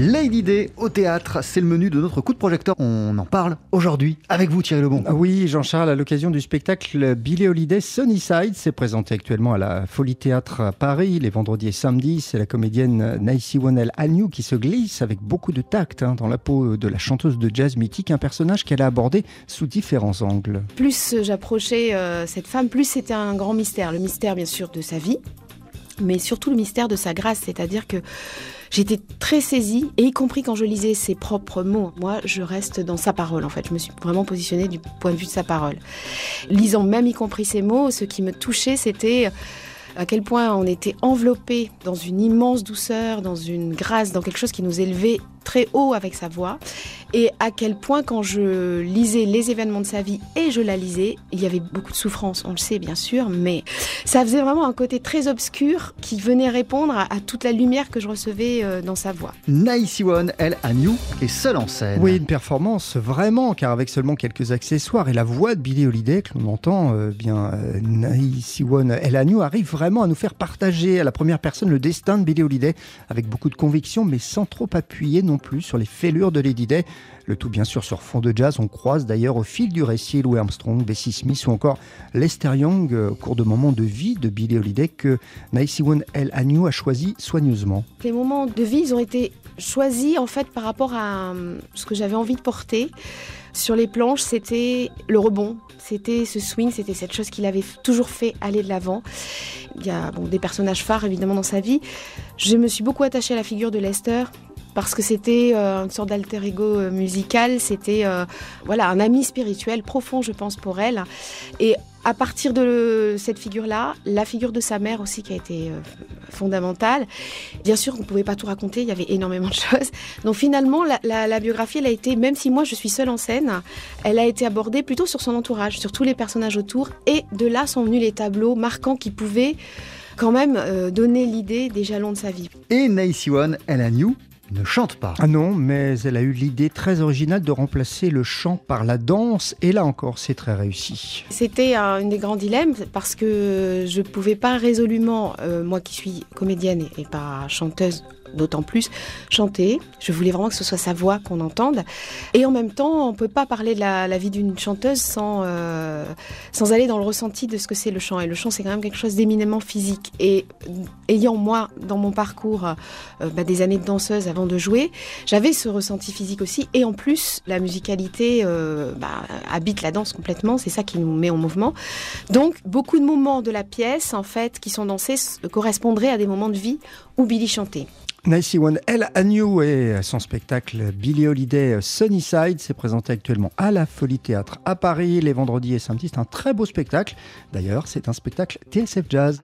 Lady Day au théâtre, c'est le menu de notre coup de projecteur. On en parle aujourd'hui avec vous Thierry Lebon. Ah oui, Jean-Charles, à l'occasion du spectacle Billy Holiday Sunnyside, c'est présenté actuellement à la Folie Théâtre à Paris les vendredis et samedis. C'est la comédienne Naïsi Wonel Agnew qui se glisse avec beaucoup de tact hein, dans la peau de la chanteuse de jazz mythique, un personnage qu'elle a abordé sous différents angles. Plus j'approchais euh, cette femme, plus c'était un grand mystère. Le mystère bien sûr de sa vie, mais surtout le mystère de sa grâce, c'est-à-dire que j'étais très saisie, et y compris quand je lisais ses propres mots. Moi, je reste dans sa parole, en fait. Je me suis vraiment positionnée du point de vue de sa parole. Lisant même y compris ses mots, ce qui me touchait, c'était à quel point on était enveloppé dans une immense douceur, dans une grâce, dans quelque chose qui nous élevait très haut avec sa voix et à quel point quand je lisais les événements de sa vie et je la lisais, il y avait beaucoup de souffrance, on le sait bien sûr, mais ça faisait vraiment un côté très obscur qui venait répondre à, toute la lumière que je recevais euh, dans sa voix. One, elle, à New, est seule en scène. Oui, une performance vraiment, car avec seulement quelques accessoires et la voix de Billy Holiday que l'on entend, euh, bien euh, One, elle, à New arrive vraiment à nous faire partager à la première personne le destin de Billy Holiday avec beaucoup de conviction, mais sans trop appuyer non plus sur les fêlures de Lady Day. Le tout bien sûr sur fond de jazz. On croise d'ailleurs au fil du récit Louis Armstrong, Bessie Smith ou encore Lester Young euh, au cours de moments de vie de Billy Holiday que One El Agnew a choisi soigneusement. Les moments de vie, ils ont été choisis en fait par rapport à euh, ce que j'avais envie de porter. Sur les planches, c'était le rebond, c'était ce swing, c'était cette chose qu'il avait toujours fait aller de l'avant. Il y a bon, des personnages phares évidemment dans sa vie. Je me suis beaucoup attachée à la figure de Lester parce que c'était euh, une sorte d'alter ego euh, musical, c'était euh, voilà un ami spirituel profond, je pense, pour elle. Et à partir de cette figure-là, la figure de sa mère aussi qui a été fondamentale. Bien sûr, on ne pouvait pas tout raconter, il y avait énormément de choses. Donc finalement, la, biographie, elle a été, même si moi je suis seule en scène, elle a été abordée plutôt sur son entourage, sur tous les personnages autour. Et de là sont venus les tableaux marquants qui pouvaient quand même donner l'idée des jalons de sa vie. Et One, elle a new ne chante pas. Ah non, mais elle a eu l'idée très originale de remplacer le chant par la danse, et là encore, c'est très réussi. C'était un des grands dilemmes, parce que je ne pouvais pas résolument, euh, moi qui suis comédienne et pas chanteuse, d'autant plus chanter. Je voulais vraiment que ce soit sa voix qu'on entende. Et en même temps, on ne peut pas parler de la, vie d'une chanteuse sans, euh, sans aller dans le ressenti de ce que c'est le chant. Et le chant, c'est quand même quelque chose d'éminemment physique. Et ayant, moi, dans mon parcours, euh, bah, des années de danseuse avant de jouer, j'avais ce ressenti physique aussi. Et en plus, la musicalité euh, bah, habite la danse complètement. C'est ça qui nous met en mouvement. Donc, beaucoup de moments de la pièce, en fait, qui sont dansés, correspondraient à des moments de vie où Billy chantait. Nicey One El Agnew et son spectacle Billy Holiday Sunnyside s'est présenté actuellement à la Folie Théâtre à Paris les vendredis et samedis. C'est un très beau spectacle. D'ailleurs, c'est un spectacle TSF Jazz.